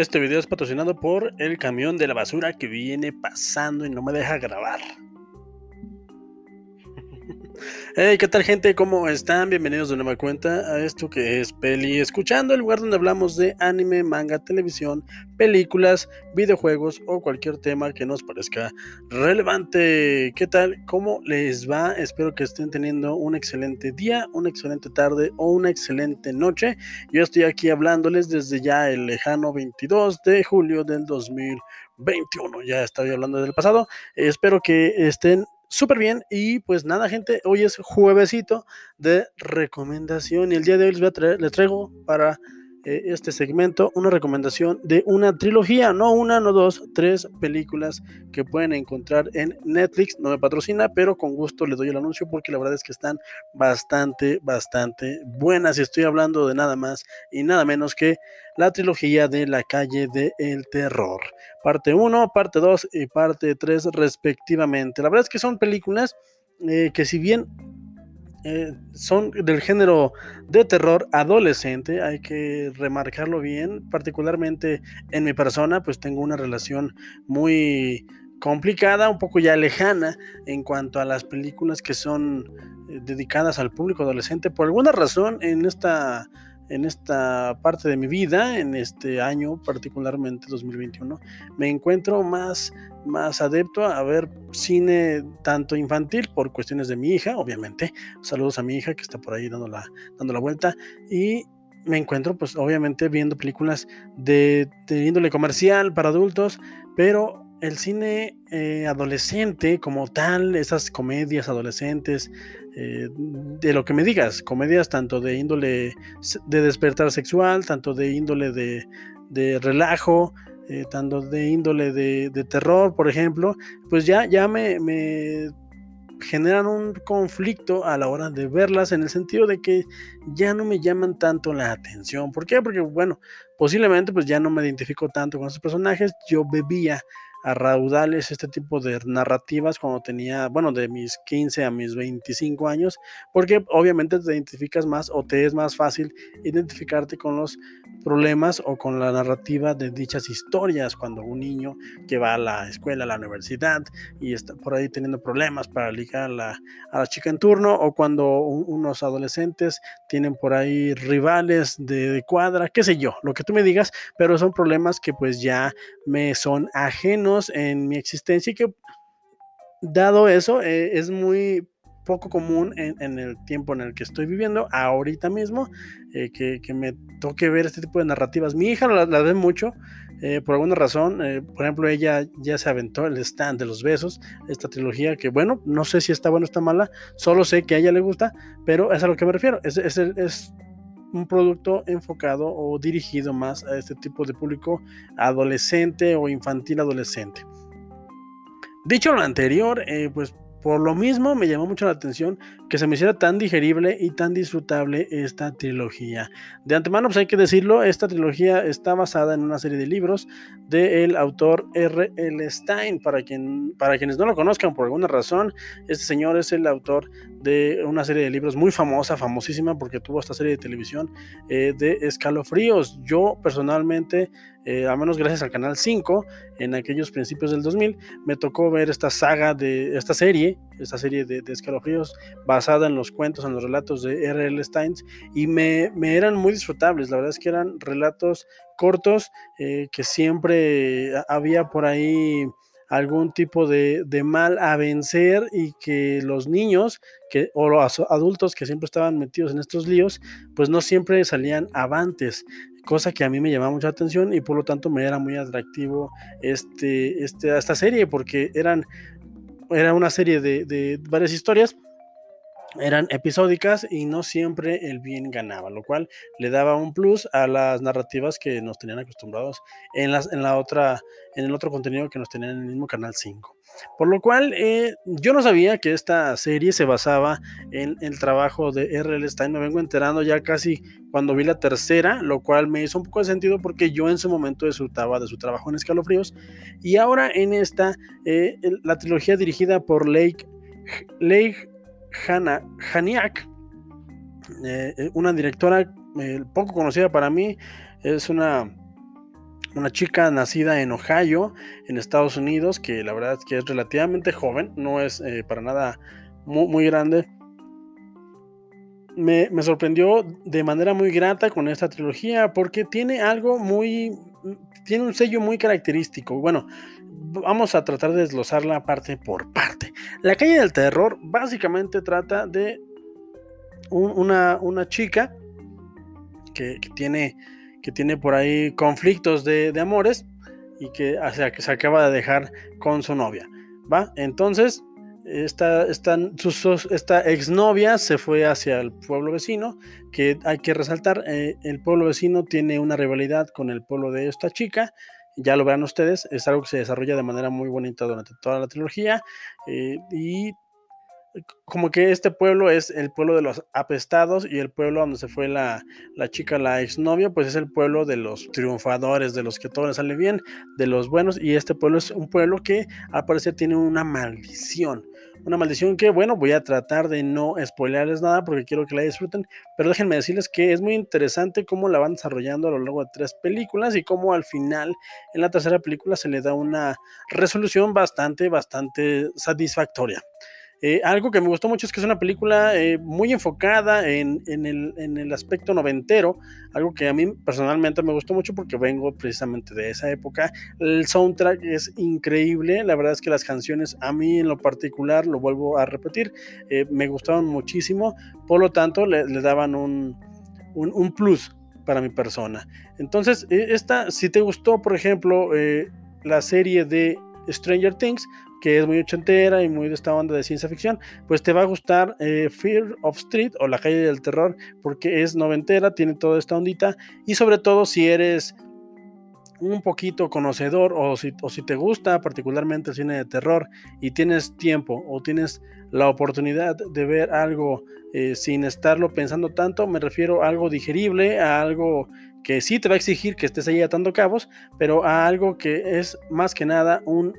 Este video es patrocinado por el camión de la basura que viene pasando y no me deja grabar. Hey, ¿qué tal gente? ¿Cómo están? Bienvenidos de nueva cuenta a esto que es Peli Escuchando, el lugar donde hablamos de anime, manga, televisión, películas, videojuegos o cualquier tema que nos parezca relevante. ¿Qué tal? ¿Cómo les va? Espero que estén teniendo un excelente día, una excelente tarde o una excelente noche. Yo estoy aquí hablándoles desde ya el lejano 22 de julio del 2021. Ya estoy hablando del pasado. Espero que estén súper bien. Y pues nada, gente, hoy es juevesito de recomendación. Y el día de hoy les, voy a traer, les traigo para eh, este segmento una recomendación de una trilogía, no una, no dos, tres películas que pueden encontrar en Netflix. No me patrocina, pero con gusto les doy el anuncio porque la verdad es que están bastante, bastante buenas. Y estoy hablando de nada más y nada menos que la trilogía de la calle del terror. Parte 1, parte 2 y parte 3 respectivamente. La verdad es que son películas eh, que si bien eh, son del género de terror adolescente, hay que remarcarlo bien, particularmente en mi persona, pues tengo una relación muy complicada, un poco ya lejana en cuanto a las películas que son eh, dedicadas al público adolescente. Por alguna razón, en esta en esta parte de mi vida, en este año particularmente 2021, me encuentro más, más adepto a ver cine tanto infantil por cuestiones de mi hija, obviamente. Saludos a mi hija que está por ahí dando la, vuelta. Y me encuentro pues obviamente viendo películas de, de índole comercial para adultos, pero el cine eh, adolescente como tal, esas comedias adolescentes, eh, de lo que me digas, comedias tanto de índole de despertar sexual, tanto de índole de, relajo, eh, tanto de índole de, terror, por ejemplo, pues ya, ya me, me generan un conflicto a la hora de verlas en el sentido de que ya no me llaman tanto la atención. ¿Por qué? Porque, bueno, posiblemente pues ya no me identifico tanto con esos personajes. Yo bebía a raudales este tipo de narrativas cuando tenía, bueno, de mis 15 a mis 25 años, porque obviamente te identificas más o te es más fácil identificarte con los problemas o con la narrativa de dichas historias cuando un niño que va a la escuela, a la universidad y está por ahí teniendo problemas para ligar a la, a la chica en turno o cuando unos adolescentes tienen por ahí rivales de, de cuadra, qué sé yo, lo que tú me digas, pero son problemas que pues ya me son ajenos en mi existencia y que dado eso eh, es muy poco común en, el tiempo en el que estoy viviendo, ahorita mismo, eh, que, me toque ver este tipo de narrativas. Mi hija la, ve mucho, eh, por alguna razón, eh, por ejemplo, ella ya se aventó el stand de los besos, esta trilogía que, bueno, no sé si está buena o está mala, solo sé que a ella le gusta, pero es a lo que me refiero, es, es, es un producto enfocado o dirigido más a este tipo de público adolescente o infantil adolescente. Dicho lo anterior, pues por lo mismo me llamó mucho la atención que se me hiciera tan digerible y tan disfrutable esta trilogía. De antemano, pues hay que decirlo, esta trilogía está basada en una serie de libros del autor R. L. Stein. Para, quien, para quienes no lo conozcan por alguna razón, este señor es el autor de una serie de libros muy famosa, famosísima, porque tuvo esta serie de televisión eh, de escalofríos. Yo personalmente eh, al menos gracias al Canal 5, en aquellos principios del 2000, me tocó ver esta saga de esta serie, esta serie de, escalofríos basada en los cuentos, en los relatos de R.L. Steins, y me, eran muy disfrutables. La verdad es que eran relatos cortos eh, que siempre había por ahí algún tipo de, mal a vencer y que los niños que, o los adultos que siempre estaban metidos en estos líos, pues no siempre salían avantes, cosa que a mí me llamaba mucha atención y por lo tanto me era muy atractivo este, este, esta serie porque eran, era una serie de, de varias historias eran episódicas y no siempre el bien ganaba, lo cual le daba un plus a las narrativas que nos tenían acostumbrados en, las, en la otra, en el otro contenido que nos tenían en el mismo canal 5. Por lo cual eh, yo no sabía que esta serie se basaba en el trabajo de R.L. Stein. Me vengo enterando ya casi cuando vi la tercera, lo cual me hizo un poco de sentido porque yo en su momento disfrutaba de su trabajo en Escalofríos. Y ahora en esta, eh, la trilogía dirigida por Lake, Lake Hannah Haniak, eh, una directora eh, poco conocida para mí, es una una chica nacida en Ohio, en Estados Unidos, que la verdad es que es relativamente joven, no es eh, para nada muy, muy grande. Me, me, sorprendió de manera muy grata con esta trilogía porque tiene algo muy, tiene un sello muy característico. Bueno, vamos a tratar de desglosarla parte por parte. La calle del terror básicamente trata de una, una, chica que, tiene que tiene por ahí conflictos de, amores y que, que se acaba de dejar con su novia, ¿va? Entonces, esta, esta, esta exnovia se fue hacia el pueblo vecino, que hay que resaltar, eh, el pueblo vecino tiene una rivalidad con el pueblo de esta chica, ya lo verán ustedes, es algo que se desarrolla de manera muy bonita durante toda la trilogía eh, y como que este pueblo es el pueblo de los apestados y el pueblo donde se fue la, la chica, la exnovia, pues es el pueblo de los triunfadores, de los que todo les sale bien, de los buenos. Y este pueblo es un pueblo que al parecer tiene una maldición. Una maldición que, bueno, voy a tratar de no spoilearles nada porque quiero que la disfruten, pero déjenme decirles que es muy interesante cómo la van desarrollando a lo largo de tres películas y cómo al final, en la tercera película, se le da una resolución bastante, bastante satisfactoria. Eh, algo que me gustó mucho es que es una película eh, muy enfocada en, el, aspecto noventero, algo que a mí personalmente me gustó mucho porque vengo precisamente de esa época. El soundtrack es increíble, la verdad es que las canciones a mí en lo particular, lo vuelvo a repetir, eh, me gustaron muchísimo, por lo tanto le, daban un, un, plus para mi persona. Entonces, esta, si te gustó, por ejemplo, la serie de Stranger Things, que es muy ochentera y muy de esta onda de ciencia ficción, pues te va a gustar eh, Fear of Street o La calle del terror, porque es noventera, tiene toda esta ondita, y sobre todo si eres un poquito conocedor o si, te gusta particularmente el cine de terror y tienes tiempo o tienes la oportunidad de ver algo eh, sin estarlo pensando tanto, me refiero a algo digerible, a algo que sí te va a exigir que estés ahí atando cabos, pero a algo que es más que nada un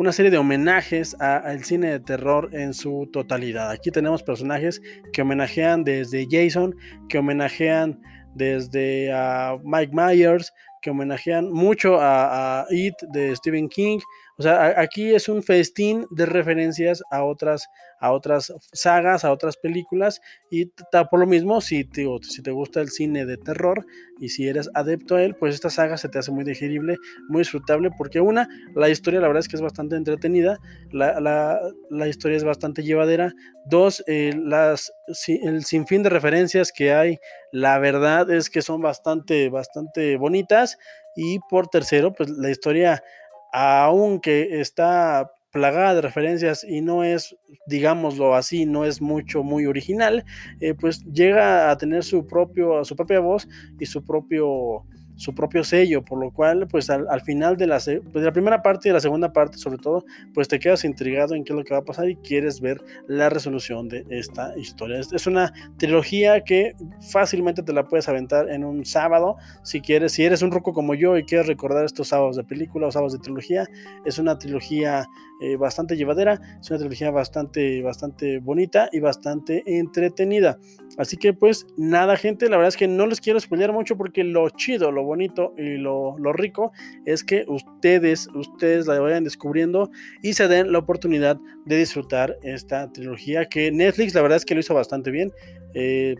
una serie de homenajes al cine de terror en su totalidad. Aquí tenemos personajes que homenajean desde Jason, que homenajean desde a Mike Myers, que homenajean mucho a, a, It de Stephen King. O sea, aquí es un festín de referencias a otras a otras sagas, a otras películas y por lo mismo, si te, si te gusta el cine de terror y si eres adepto a él, pues esta saga se te hace muy digerible, muy disfrutable, porque una, la historia la verdad es que es bastante entretenida, la, la, la historia es bastante llevadera, dos, eh, las, el sinfín de referencias que hay, la verdad es que son bastante, bastante bonitas y por tercero, pues la historia aunque está plagada de referencias y no es, digámoslo así, no es mucho, muy original, eh, pues llega a tener su, propio, su propia voz y su propio su propio sello, por lo cual, pues al, final de la, pues, la, primera parte y de la segunda parte, sobre todo, pues te quedas intrigado en qué es lo que va a pasar y quieres ver la resolución de esta historia. Es, una trilogía que fácilmente te la puedes aventar en un sábado, si quieres, si eres un roco como yo y quieres recordar estos sábados de película o sábados de trilogía, es una trilogía eh, bastante llevadera, es una trilogía bastante, bastante bonita y bastante entretenida. Así que pues nada gente, la verdad es que no les quiero spoiler mucho porque lo chido, lo bonito y lo, rico es que ustedes, ustedes la vayan descubriendo y se den la oportunidad de disfrutar esta trilogía que Netflix la verdad es que lo hizo bastante bien. Eh,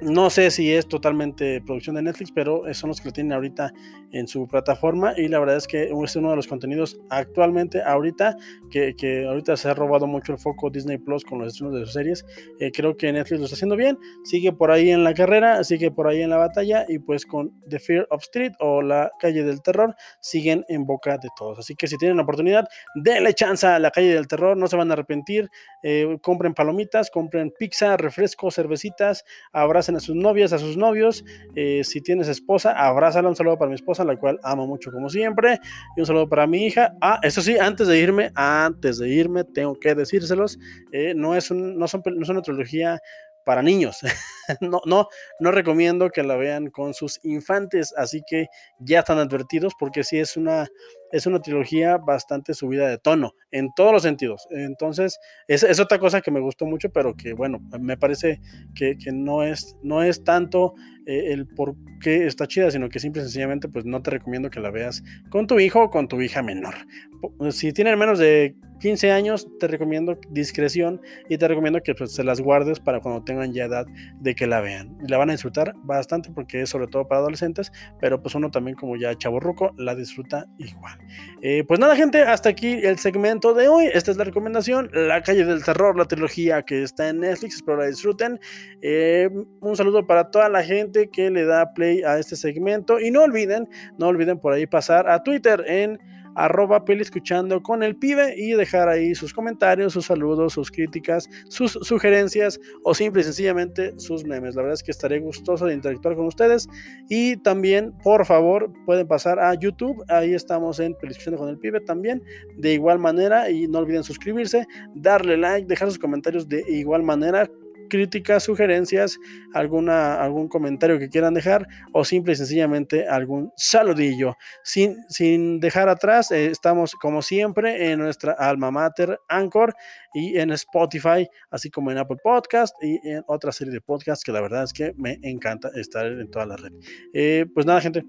no sé si es totalmente producción de Netflix, pero son los que lo tienen ahorita en su plataforma y la verdad es que es uno de los contenidos actualmente, ahorita, que, ahorita se ha robado mucho el foco Disney Plus con los estrenos de sus series. Eh, creo que Netflix lo está haciendo bien, sigue por ahí en la carrera, sigue por ahí en la batalla y pues con The Fear of Street o La Calle del Terror siguen en boca de todos. Así que si tienen la oportunidad, denle chance a La Calle del Terror, no se van a arrepentir. Eh, compren palomitas, compren pizza, refrescos, cervecitas, a sus novias, a sus novios. Eh, si tienes esposa, abrázala. Un saludo para mi esposa, la cual amo mucho como siempre. Y un saludo para mi hija. Ah, eso sí, antes de irme, antes de irme, tengo que decírselos. Eh, no, es un, no, son, no es una trilogía para niños. no, no, no recomiendo que la vean con sus infantes, así que ya están advertidos porque sí es una, es una trilogía bastante subida de tono en todos los sentidos. Entonces, es, otra cosa que me gustó mucho, pero que bueno, me parece que, que no, es, no es tanto eh, el por qué está chida, sino que simple y sencillamente pues no te recomiendo que la veas con tu hijo o con tu hija menor. Si tienen menos de 15 años, te recomiendo discreción y te recomiendo que pues, se las guardes para cuando tengan ya edad de que la vean. La van a disfrutar bastante porque es sobre todo para adolescentes, pero pues uno también como ya chaborruco la disfruta igual. Eh, pues nada gente, hasta aquí el segmento de hoy. Esta es la recomendación, La calle del terror, la trilogía que está en Netflix, espero la disfruten. Eh, un saludo para toda la gente que le da play a este segmento y no olviden, no olviden por ahí pasar a Twitter en arroba escuchando con el pibe y dejar ahí sus comentarios, sus saludos, sus críticas, sus sugerencias o simple y sencillamente sus memes. La verdad es que estaré gustoso de interactuar con ustedes y también, por favor, pueden pasar a YouTube. Ahí estamos en peli escuchando con el pibe también, de igual manera y no olviden suscribirse, darle like, dejar sus comentarios de igual manera críticas, sugerencias, alguna, algún comentario que quieran dejar o simple y sencillamente algún saludillo. Sin, sin dejar atrás, eh, estamos como siempre en nuestra alma mater Anchor y en Spotify, así como en Apple Podcast y en otra serie de podcasts que la verdad es que me encanta estar en toda la red. Eh, pues nada, gente.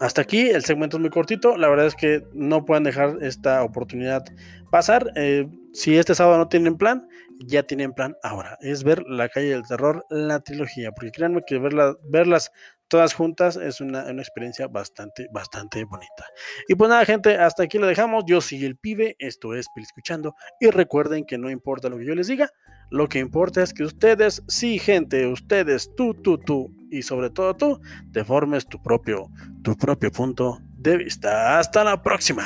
Hasta aquí, el segmento es muy cortito. La verdad es que no pueden dejar esta oportunidad pasar. Eh, si este sábado no tienen plan, ya tienen plan ahora. Es ver La calle del terror, la trilogía. Porque créanme que verla, verlas todas juntas es una, una, experiencia bastante, bastante bonita. Y pues nada, gente, hasta aquí lo dejamos. Yo soy el pibe, esto es Pil Escuchando. Y recuerden que no importa lo que yo les diga, lo que importa es que ustedes, sí, gente, ustedes, tú, tú, tú, y sobre todo tú, te formes tu propio, tu propio punto de vista. Hasta la próxima.